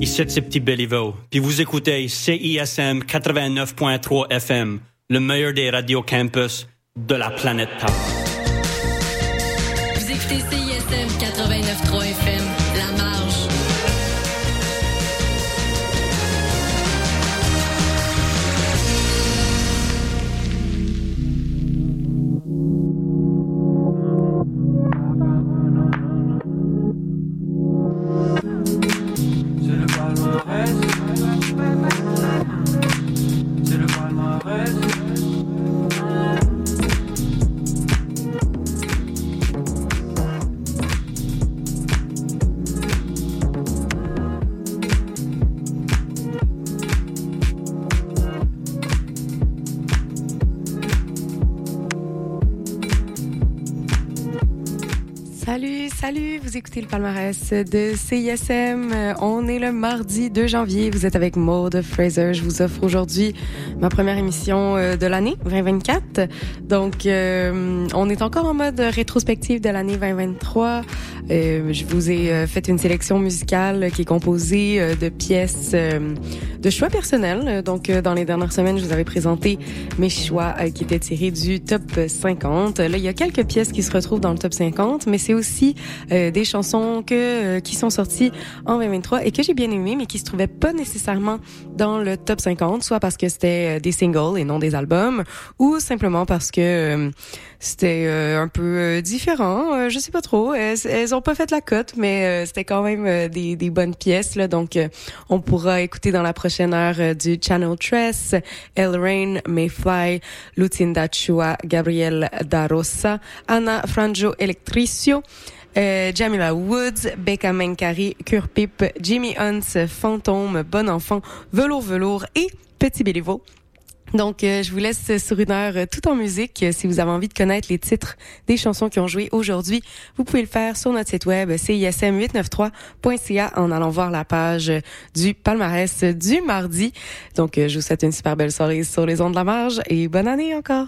Ici, c'est Petit Béliveau. Puis vous écoutez CISM 89.3 FM, le meilleur des radios campus de la planète Terre. Vous écoutez CISM 89.3 FM, le palmarès de CISM. On est le mardi 2 janvier. Vous êtes avec Maude Fraser. Je vous offre aujourd'hui ma première émission euh, de l'année 2024. Donc, euh, on est encore en mode rétrospective de l'année 2023. Euh, je vous ai euh, fait une sélection musicale qui est composée euh, de pièces euh, de choix personnels. Donc, dans les dernières semaines, je vous avais présenté mes choix qui étaient tirés du top 50. Là, il y a quelques pièces qui se retrouvent dans le top 50, mais c'est aussi euh, des chansons que qui sont sorties en 2023 et que j'ai bien aimées, mais qui se trouvaient pas nécessairement dans le top 50, soit parce que c'était des singles et non des albums, ou simplement parce que euh, c'était euh, un peu euh, différent. Je sais pas trop. Elles, elles ont pas fait la cote, mais c'était quand même des, des bonnes pièces. Là, donc, on pourra écouter dans la prochaine heure du Channel Tress, El Rain, Mayfly, Lucinda Chua, Gabriel Darossa, Anna Frangio Electricio. Euh, Jamila Woods, Becca Menkari, Curpip, Jimmy Hunt, Fantôme, Bon Enfant, Velours Velours et Petit Béliveau. Donc, euh, je vous laisse sur une heure euh, tout en musique. Euh, Si vous avez envie de connaître les titres des chansons qui ont joué aujourd'hui, vous pouvez le faire sur notre site web cism893.ca en allant voir la page du palmarès du mardi. Donc, je vous souhaite une super belle soirée sur les ondes de la marge et bonne année encore.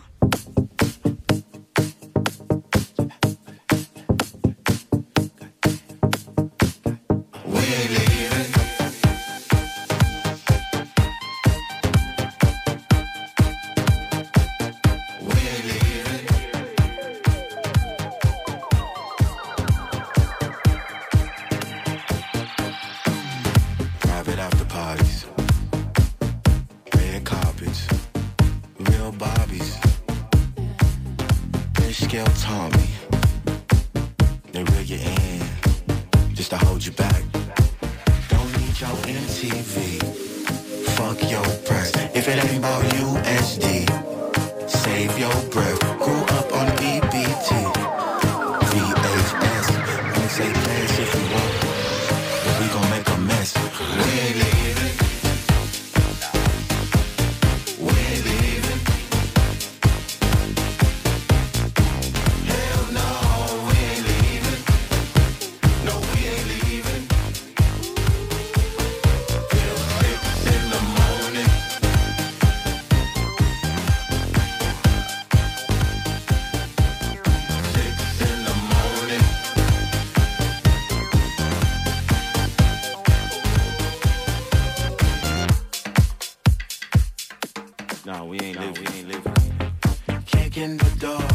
No, we ain't living. We ain't living. Kick in the door,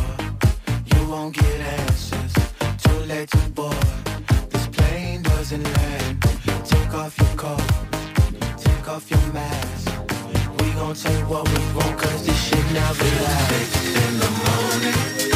you won't get answers. Too late to board. This plane doesn't land. Take off your coat, take off your mask. We gon' take what we want, cause this shit never lasts. Six in the morning.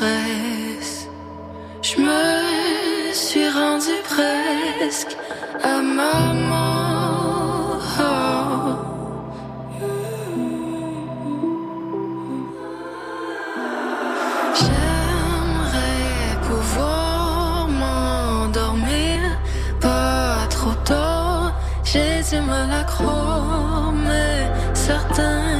Je me suis rendu presque à ma mort. J'aimerais pouvoir m'endormir pas trop tôt. J'ai du mal à croire, mais certains.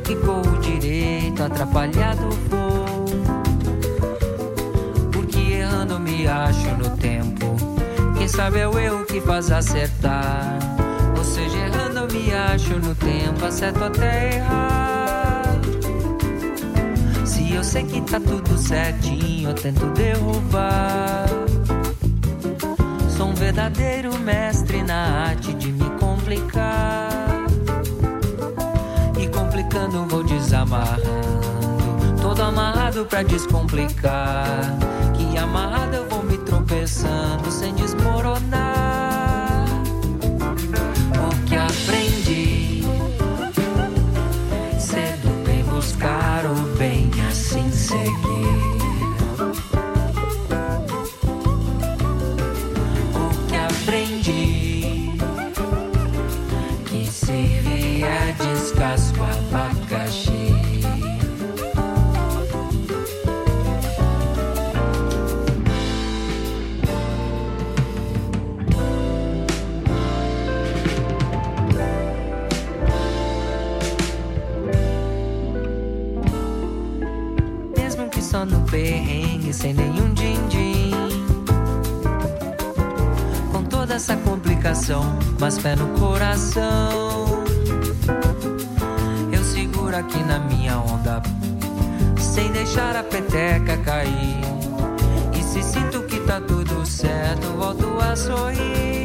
O que corro direito, atrapalhado vou. Porque errando me acho no tempo. Quem sabe é o erro que faz acertar. Ou seja, errando me acho no tempo, acerto até errar. Se eu sei que tá tudo certinho, eu tento derrubar. Sou um verdadeiro mestre na arte de Amarrado pra descomplicar. Que amarrado eu vou me tropeçando sem desmoronar. Sem nenhum din-din. Com toda essa complicação, mas pé no coração. Eu seguro aqui na minha onda, sem deixar a peteca cair. E se sinto que tá tudo certo, volto a sorrir.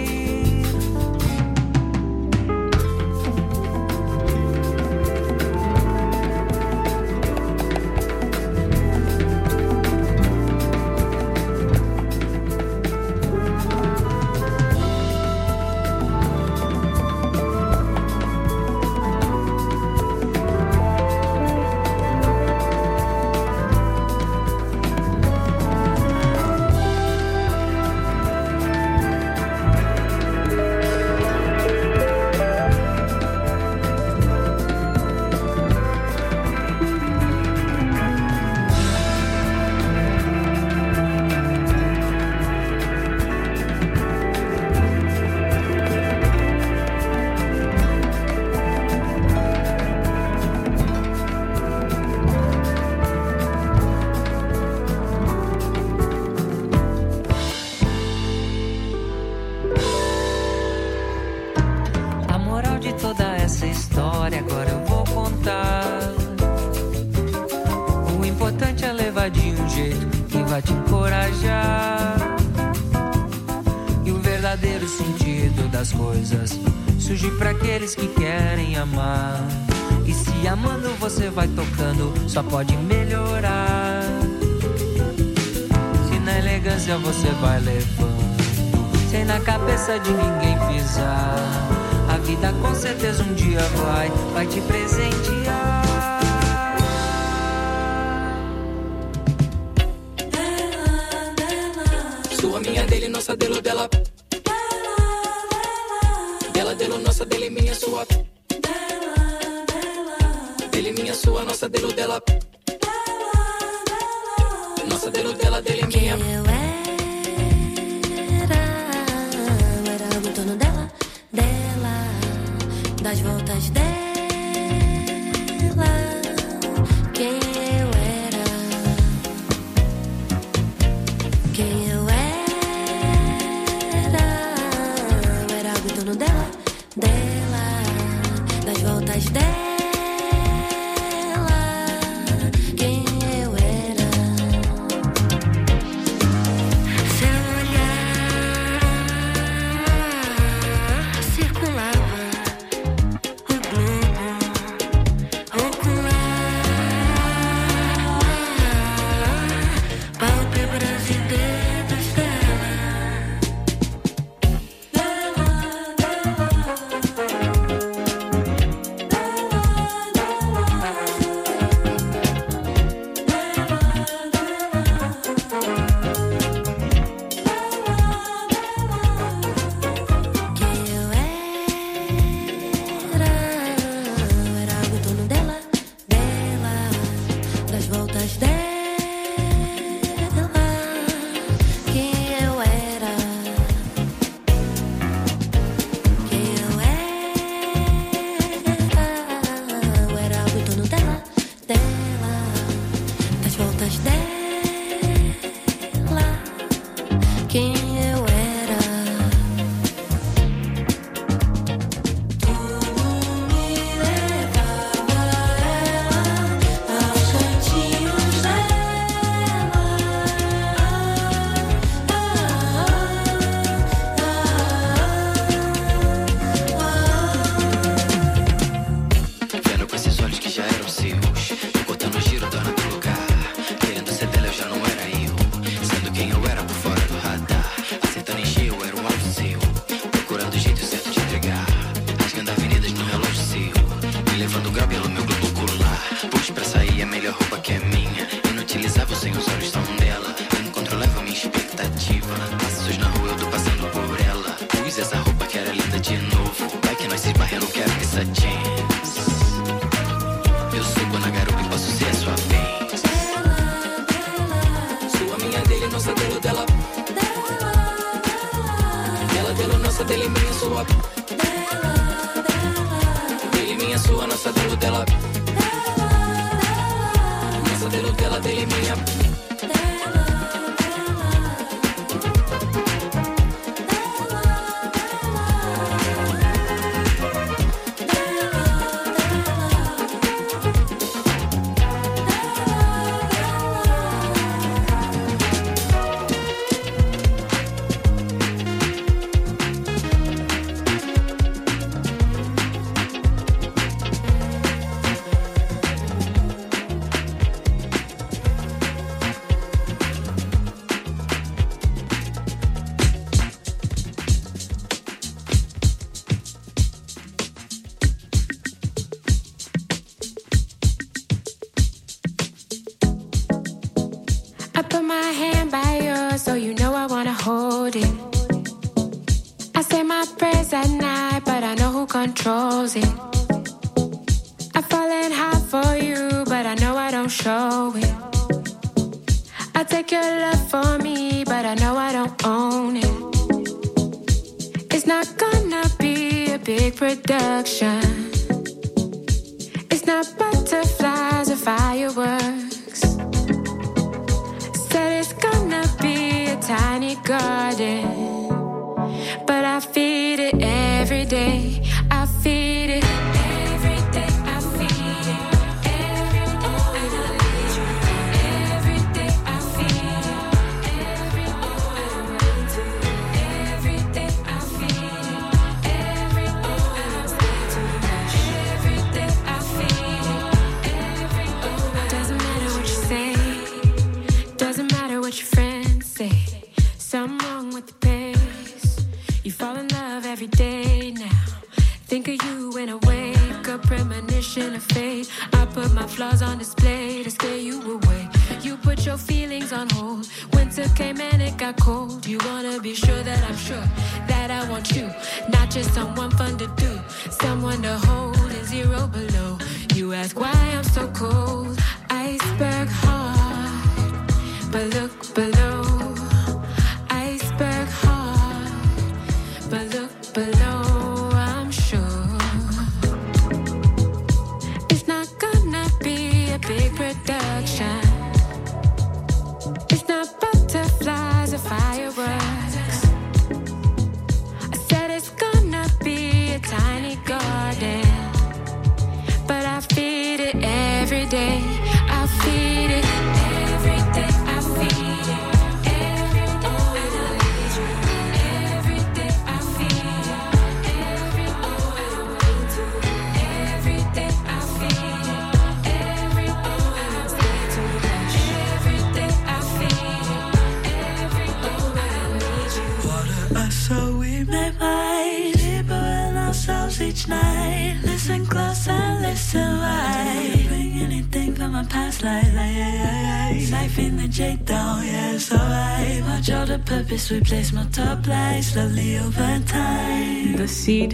Só pode melhorar. Se na elegância você vai levando, sem na cabeça de ninguém pisar. A vida com certeza um dia vai, vai te presentear. dela, dela. Dela, dela, nossa, dele, minha, sua. Dela, dela. Dele, minha, sua, nossa, dela, dela. flaws on display to stay you away. You put your feelings on hold. Winter came and it got cold. You wanna be sure that I'm sure that I want you. Not just someone fun to do, someone to hold.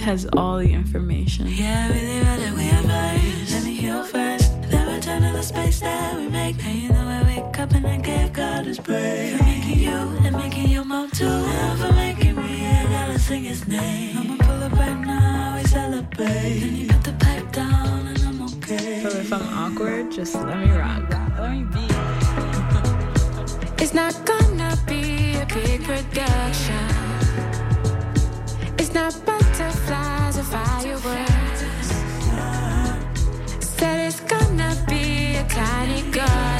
has all the information. Yeah, I really rather we advice. Let me heal first. Then return to the space that we make. Now you know I wake up and I give God his praise. For making you and making your mom too. And for making me and gotta sing his name. I'ma pull up right now, we celebrate. Then you put the pipe down and I'm okay. So if I'm awkward, just let me rock. Let me be. it's not gonna be a big production. Not butterflies or fireworks. Said it's gonna be a tiny girl.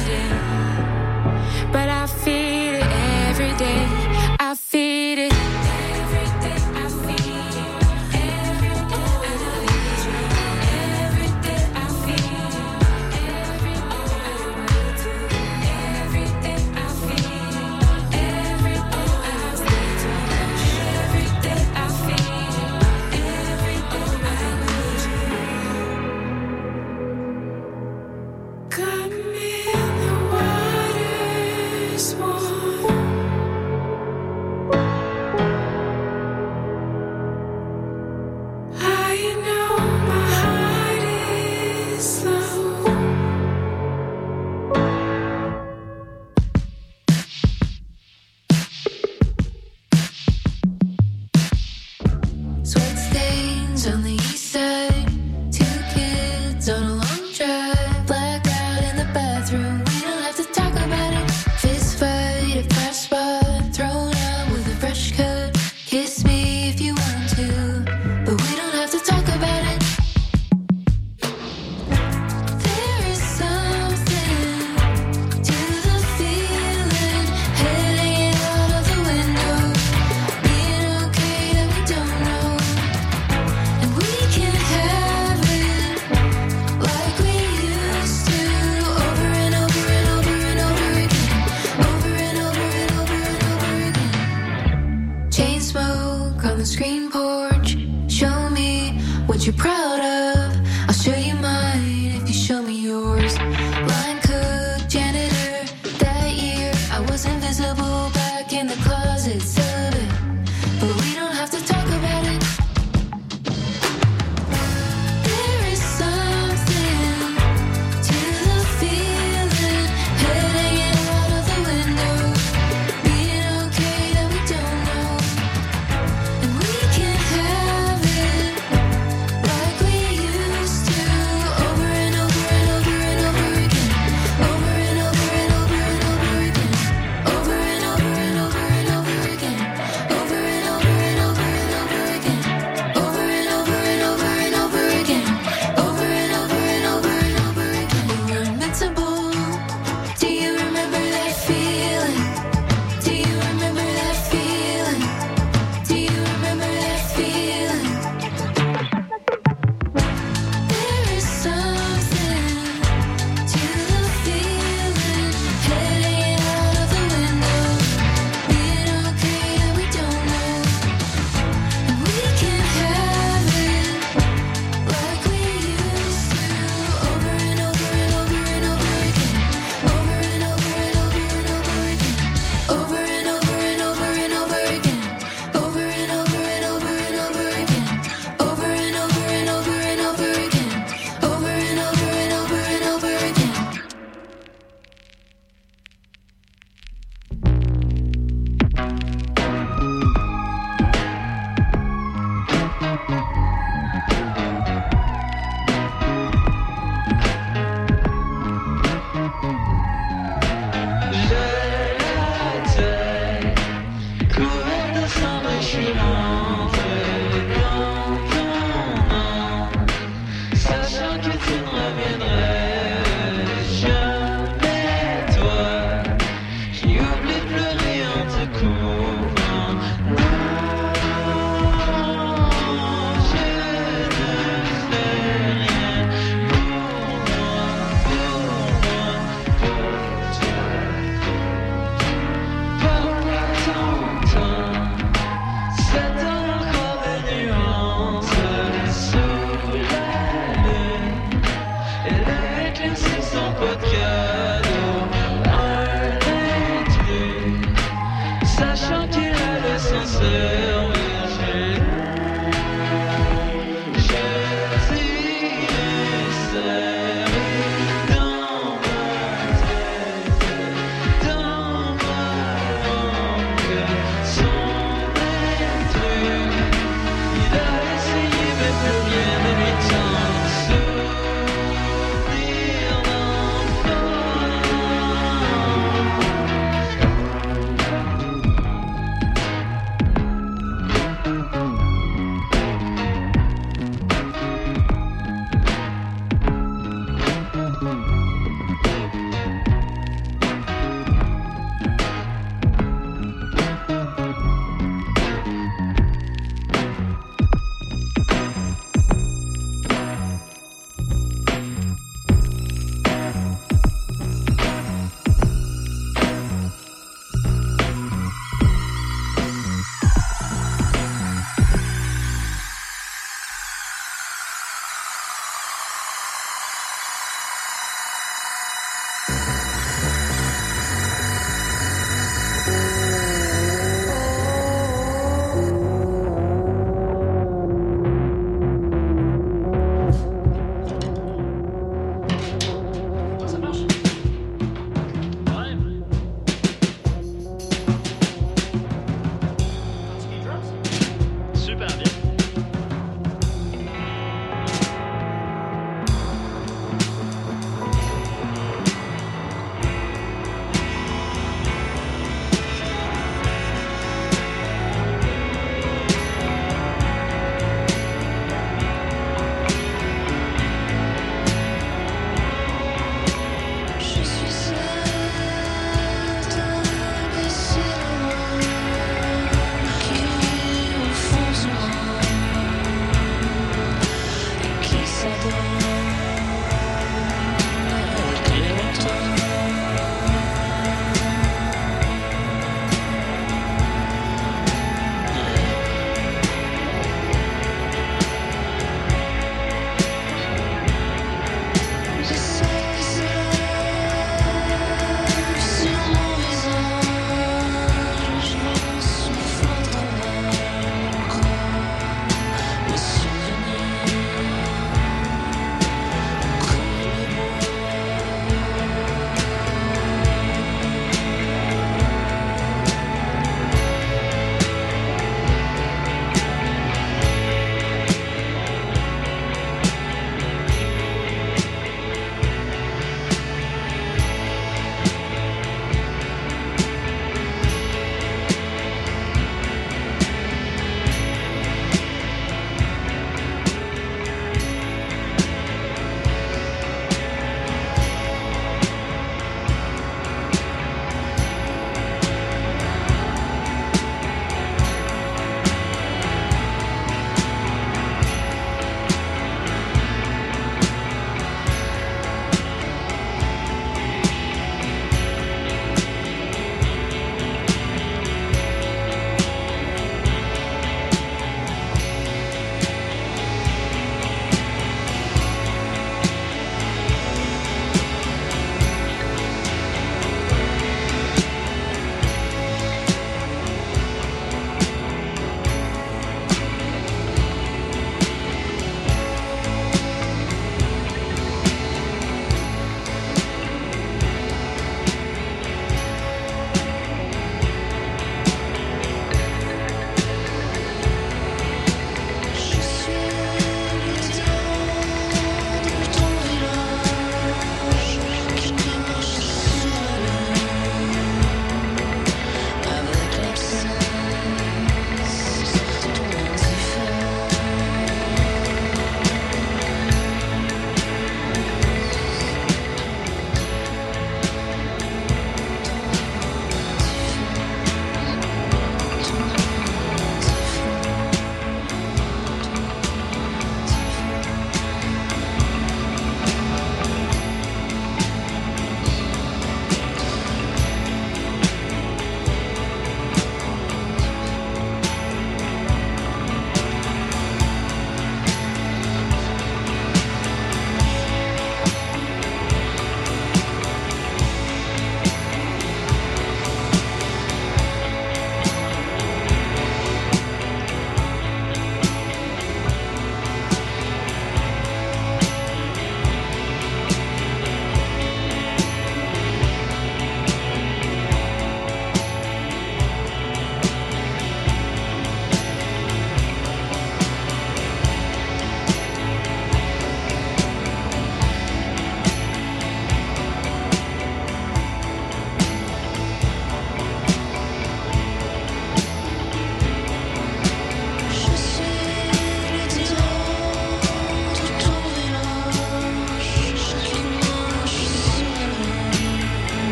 you're proud of.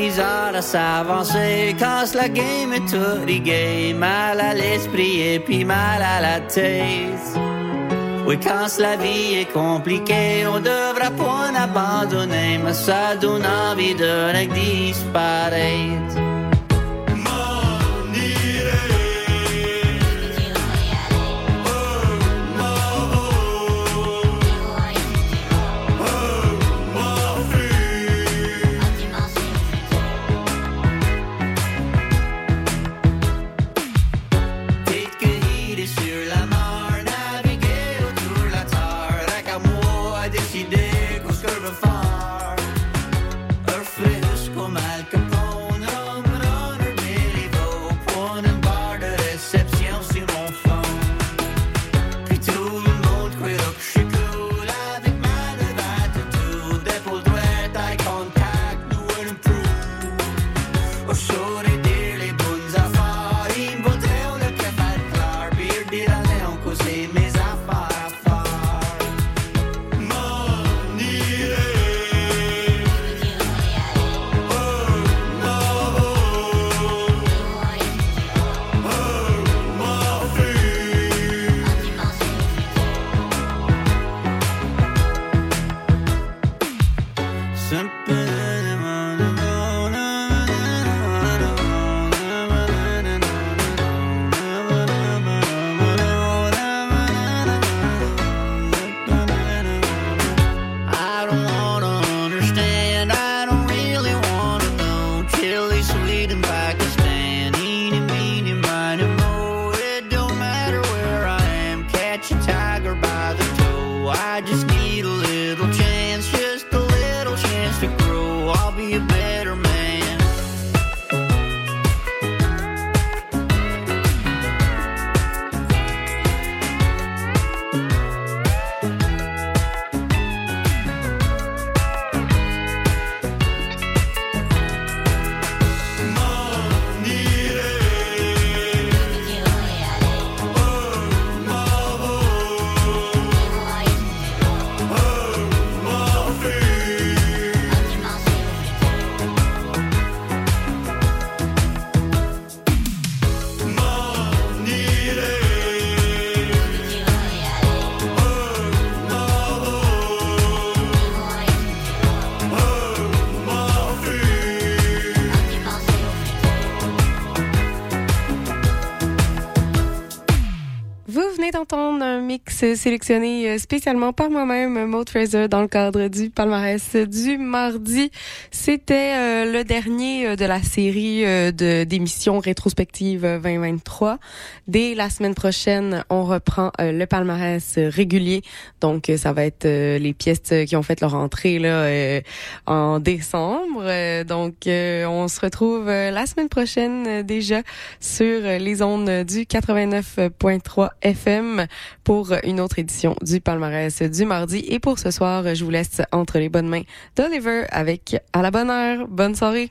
misère à s'avancer. Casse la game et tout rigué. Mal à l'esprit et puis mal à la tête. Oui, quand la vie est compliquée, on devra pas abandonner. Mais ça donne envie de disparaître. Un mix sélectionné euh, spécialement par moi-même, Maud Fraser, dans le cadre du palmarès du mardi. C'était euh, le dernier euh, de la série d'émissions rétrospectives euh, 2023. Dès la semaine prochaine, on reprend le palmarès régulier. Donc, ça va être les pièces qui ont fait leur entrée là en décembre. Donc, on se retrouve la semaine prochaine déjà sur les ondes du 89.3 FM pour une autre édition du palmarès du mardi. Et pour ce soir, je vous laisse entre les bonnes mains d'Oliver avec À la bonne heure. Bonne soirée.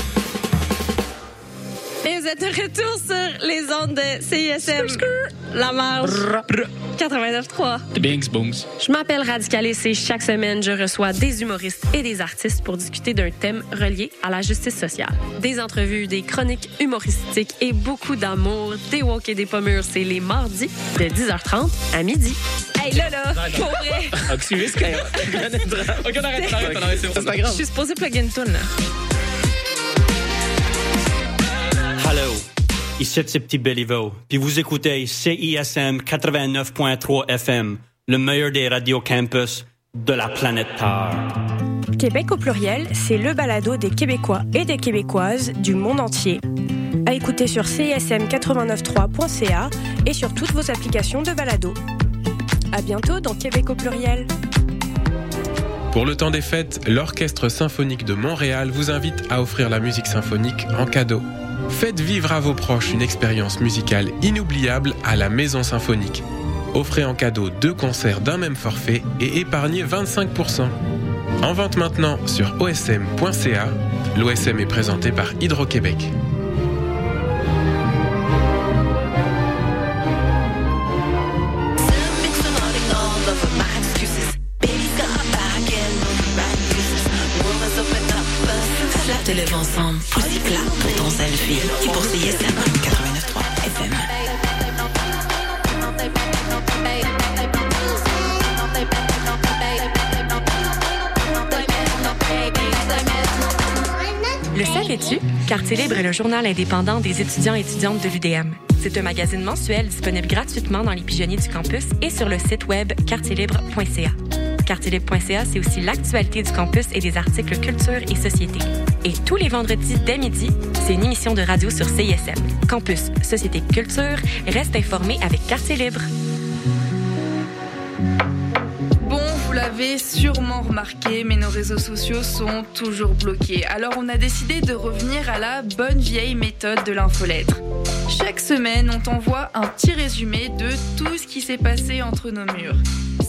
Et vous êtes de retour sur les ondes de CISM. La marge. 89.3. Bings, bongs. Je m'appelle Radicalis et chaque semaine, je reçois des humoristes et des artistes pour discuter d'un thème relié à la justice sociale. Des entrevues, des chroniques humoristiques et beaucoup d'amour, des walk et des pommures. C'est les mardis de 10h30 à midi. Hey, là, là, pour vrai. Oxyris, Ok, on arrête, on arrête, on arrête, c'est bon. C'est pas grave. Je suis supposée plugger une toune, là. Ici c'est Petit Béliveau, puis vous écoutez CISM 89.3 FM, le meilleur des radios campus de la planète Terre. Québec au pluriel, c'est le balado des Québécois et des Québécoises du monde entier. À écouter sur cism893.ca et sur toutes vos applications de balado. À bientôt dans Québec au pluriel. Pour le temps des fêtes, l'Orchestre symphonique de Montréal vous invite à offrir la musique symphonique en cadeau. Faites vivre à vos proches une expérience musicale inoubliable à la Maison Symphonique. Offrez en cadeau deux concerts d'un même forfait et épargnez 25%. En vente maintenant sur osm.ca. L'OSM est présenté par Hydro-Québec. Ton selfie. Et pour CISM 89.3 FM. Le savais-tu? Quartier Libre est le journal indépendant des étudiants et étudiantes de l'UDM. C'est un magazine mensuel disponible gratuitement dans les pigeonniers du campus et sur le site web quartierlibre.ca. Quartierlibre.ca, c'est aussi l'actualité du campus et des articles culture et société. Et tous les vendredis dès midi, c'est une émission de radio sur CISM. Campus, société, culture, reste informé avec Quartier Libre. Bon, vous l'avez sûrement remarqué, mais nos réseaux sociaux sont toujours bloqués. Alors on a décidé de revenir à la bonne vieille méthode de l'infolettre. Chaque semaine, on t'envoie un petit résumé de tout ce qui s'est passé entre nos murs.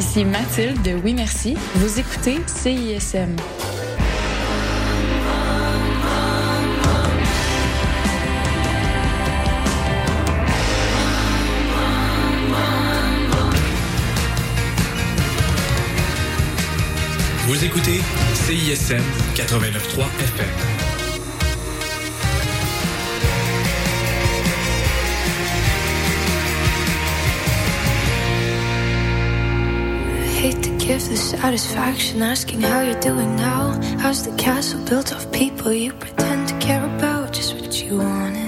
Ici Mathilde de Oui Merci. Vous écoutez CISM. Vous écoutez CISM 89.3 FM. Give the satisfaction asking how you're doing now. How's the castle built of people you pretend to care about? Just what you wanted.